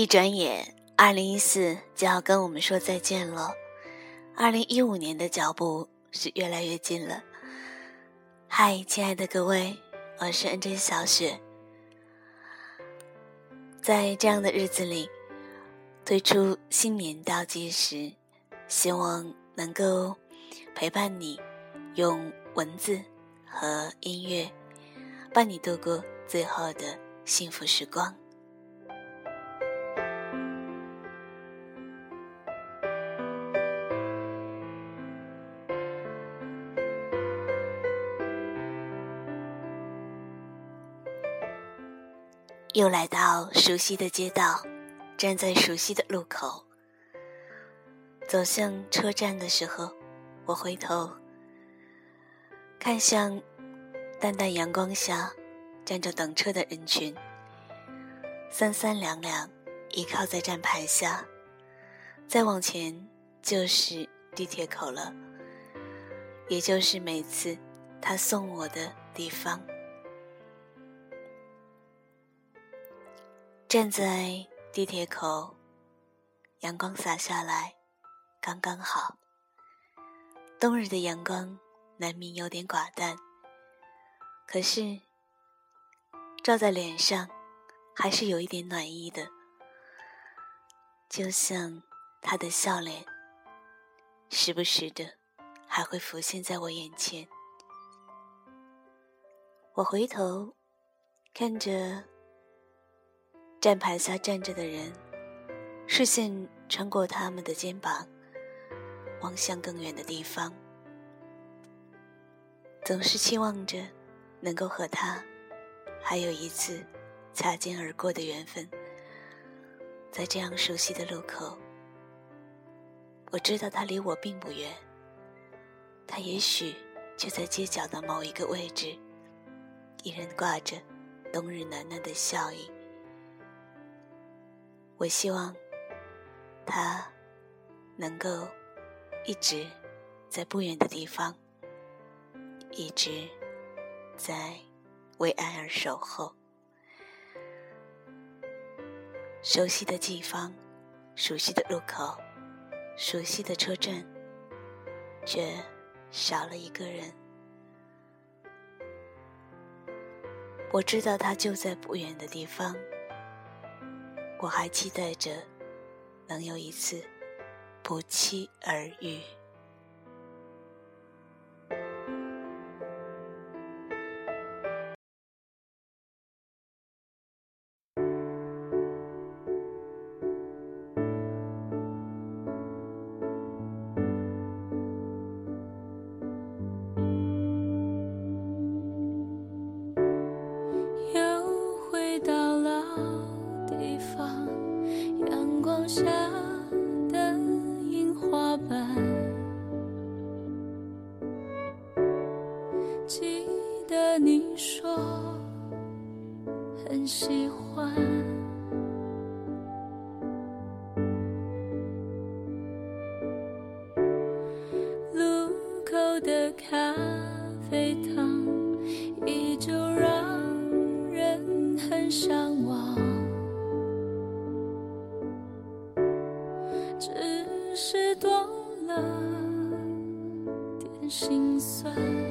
一转眼，二零一四就要跟我们说再见了。二零一五年的脚步是越来越近了。嗨，亲爱的各位，我是 N J 小雪。在这样的日子里，推出新年倒计时，希望能够陪伴你，用文字和音乐伴你度过最后的幸福时光。又来到熟悉的街道，站在熟悉的路口，走向车站的时候，我回头看向淡淡阳光下站着等车的人群，三三两两依靠在站牌下，再往前就是地铁口了，也就是每次他送我的地方。站在地铁口，阳光洒下来，刚刚好。冬日的阳光难免有点寡淡，可是照在脸上，还是有一点暖意的。就像他的笑脸，时不时的还会浮现在我眼前。我回头看着。站牌下站着的人，视线穿过他们的肩膀，望向更远的地方，总是期望着能够和他还有一次擦肩而过的缘分。在这样熟悉的路口，我知道他离我并不远，他也许就在街角的某一个位置，依然挂着冬日暖暖的笑意。我希望他能够一直在不远的地方，一直在为爱而守候。熟悉的地方，熟悉的路口，熟悉的车站，却少了一个人。我知道他就在不远的地方。我还期待着，能有一次不期而遇。的咖啡糖依旧让人很向往只是多了点心酸。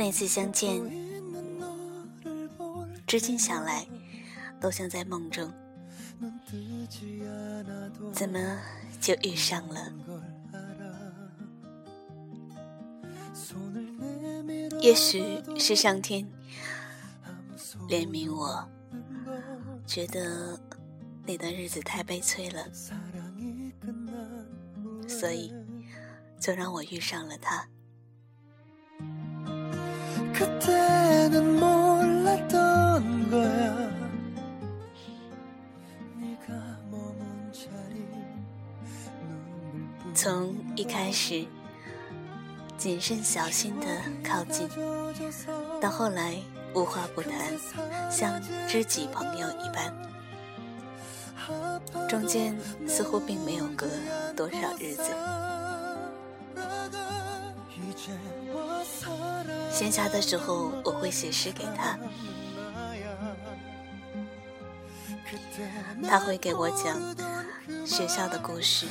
那次相见，至今想来，都像在梦中。怎么就遇上了？也许是上天怜悯我，觉得那段日子太悲催了，所以就让我遇上了他。从一开始谨慎小心的靠近，到后来无话不谈，像知己朋友一般，中间似乎并没有隔多少日子。闲暇的时候，我会写诗给他，他会给我讲学校的故事。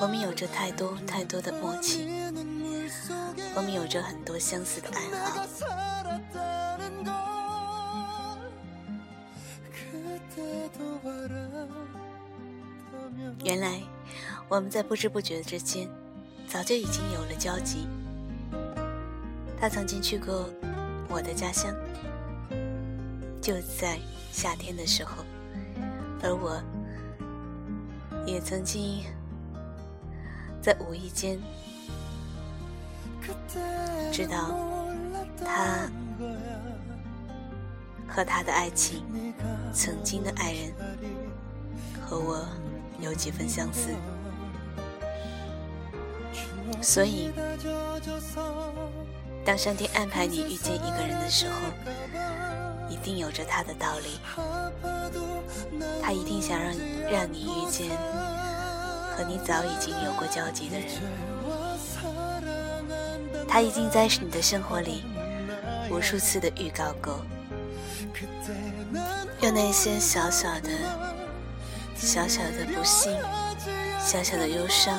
我们有着太多太多的默契，我们有着很多相似的爱好。原来我们在不知不觉之间。早就已经有了交集。他曾经去过我的家乡，就在夏天的时候，而我也曾经在无意间知道他和他的爱情，曾经的爱人和我有几分相似。所以，当上天安排你遇见一个人的时候，一定有着他的道理。他一定想让让你遇见和你早已经有过交集的人。他已经在你的生活里无数次的预告过，用那些小小的、小小的不幸、小小的忧伤。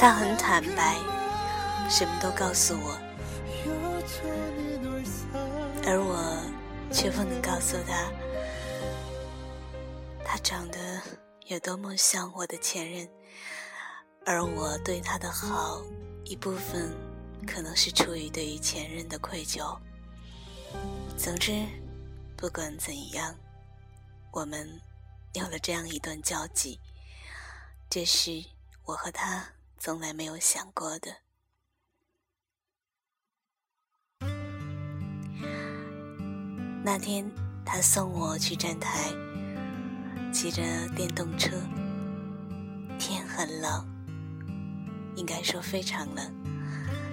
他很坦白，什么都告诉我，而我却不能告诉他，他长得有多么像我的前任，而我对他的好，一部分可能是出于对于前任的愧疚。总之，不管怎样，我们有了这样一段交集，这是我和他。从来没有想过的。那天，他送我去站台，骑着电动车，天很冷，应该说非常冷，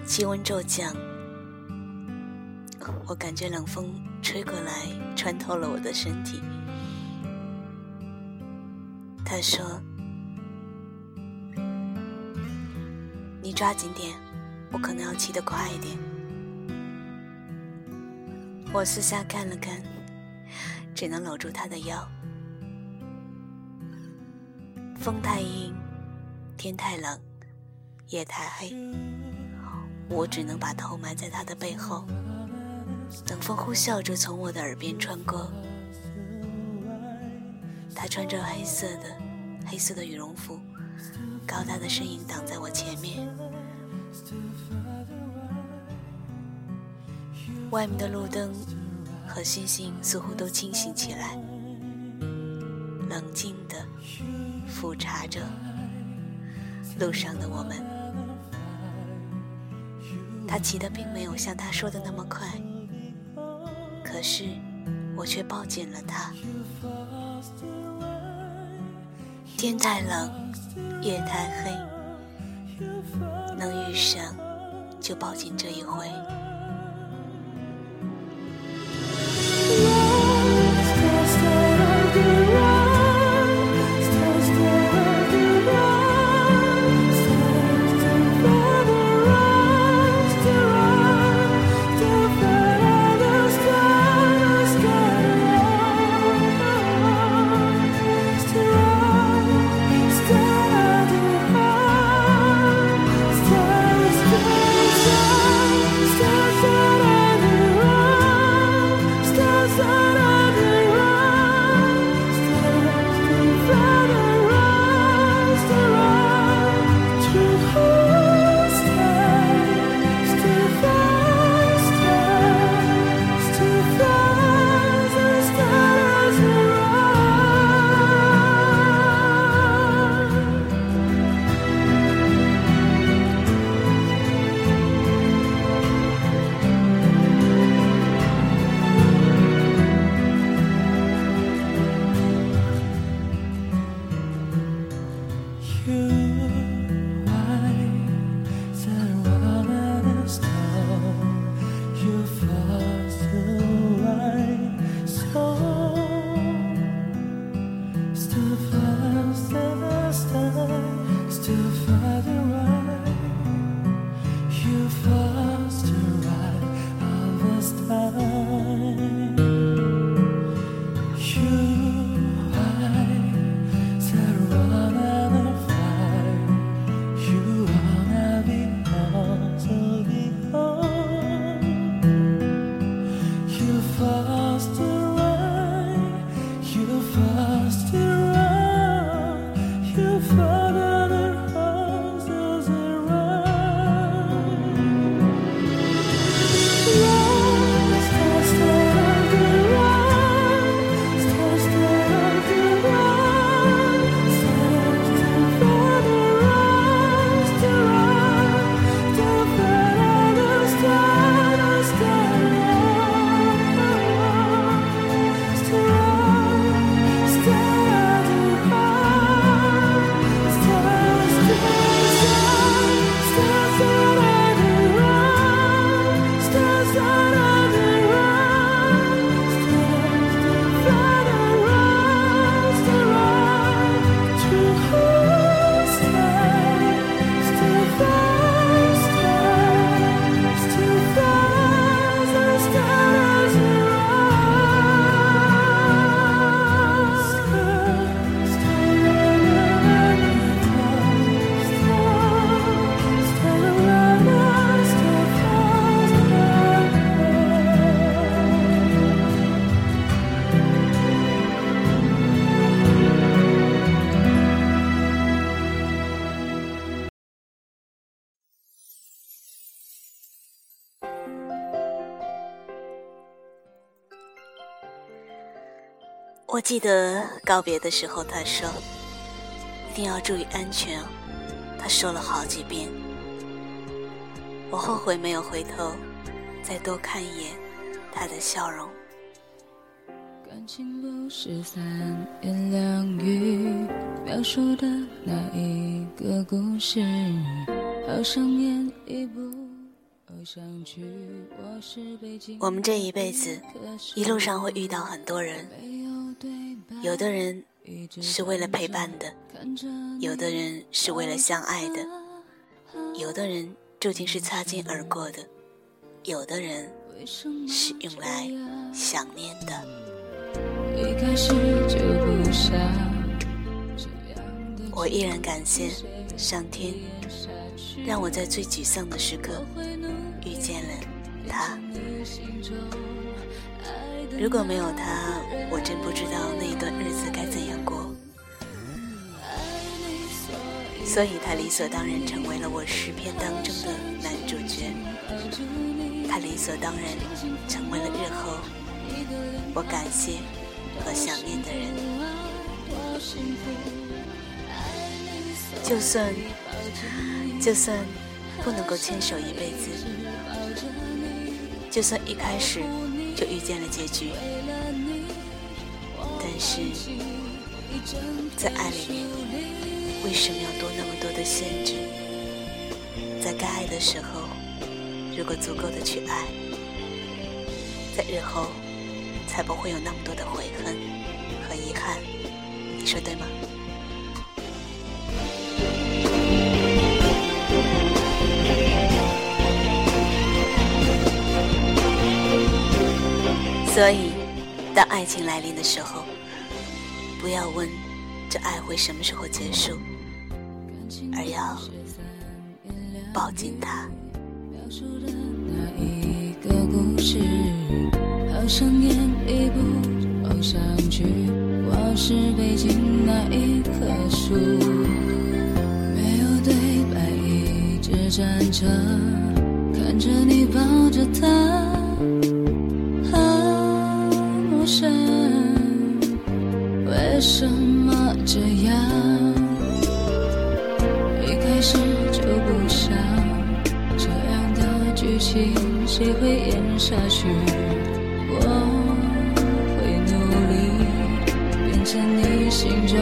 气温骤降，我感觉冷风吹过来，穿透了我的身体。他说。抓紧点，我可能要骑得快一点。我四下看了看，只能搂住他的腰。风太阴，天太冷，夜太黑，我只能把头埋在他的背后，冷风呼啸着从我的耳边穿过。他穿着黑色的黑色的羽绒服，高大的身影挡在我前面。外面的路灯和星星似乎都清醒起来，冷静地俯察着路上的我们。他骑的并没有像他说的那么快，可是我却抱紧了他。天太冷，夜太黑，能遇上就抱紧这一回。faster. 我记得告别的时候，他说：“一定要注意安全。”他说了好几遍。我后悔没有回头，再多看一眼他的笑容。感情不是三言两语描述的那一个故事，好一。我们这一辈子，一路上会遇到很多人。有的人是为了陪伴的，有的人是为了相爱的，有的人注定是擦肩而过的，有的人是用来想念的。我依然感谢上天，让我在最沮丧的时刻遇见了他。如果没有他，我真不知道那一段日子该怎样过。所以，他理所当然成为了我诗篇当中的男主角。他理所当然成为了日后我感谢和想念的人。就算，就算不能够牵手一辈子，就算一开始就遇见了结局，但是在爱里面，为什么要多那么多的限制？在该爱的时候，如果足够的去爱，在日后才不会有那么多的悔恨和遗憾。你说对吗？所以，当爱情来临的时候，不要问这爱会什么时候结束，而要抱紧他。好像演一部偶像剧，我是北京那一棵树，没有对白，一直站着，看着你抱着他。为什么这样？一开始就不想这样的剧情，谁会演下去？我会努力变成你心中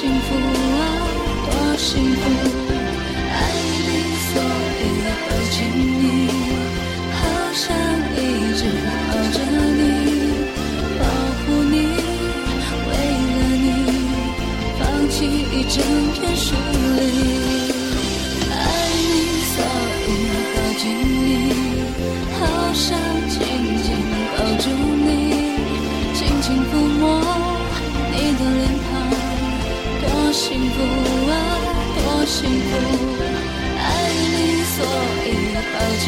幸福啊，多幸福！爱你，所以抱紧你，好想一直抱着你，保护你，为了你，放弃一整片树林。爱你，所以抱紧你，好想福啊，多幸福！爱你，所以抱紧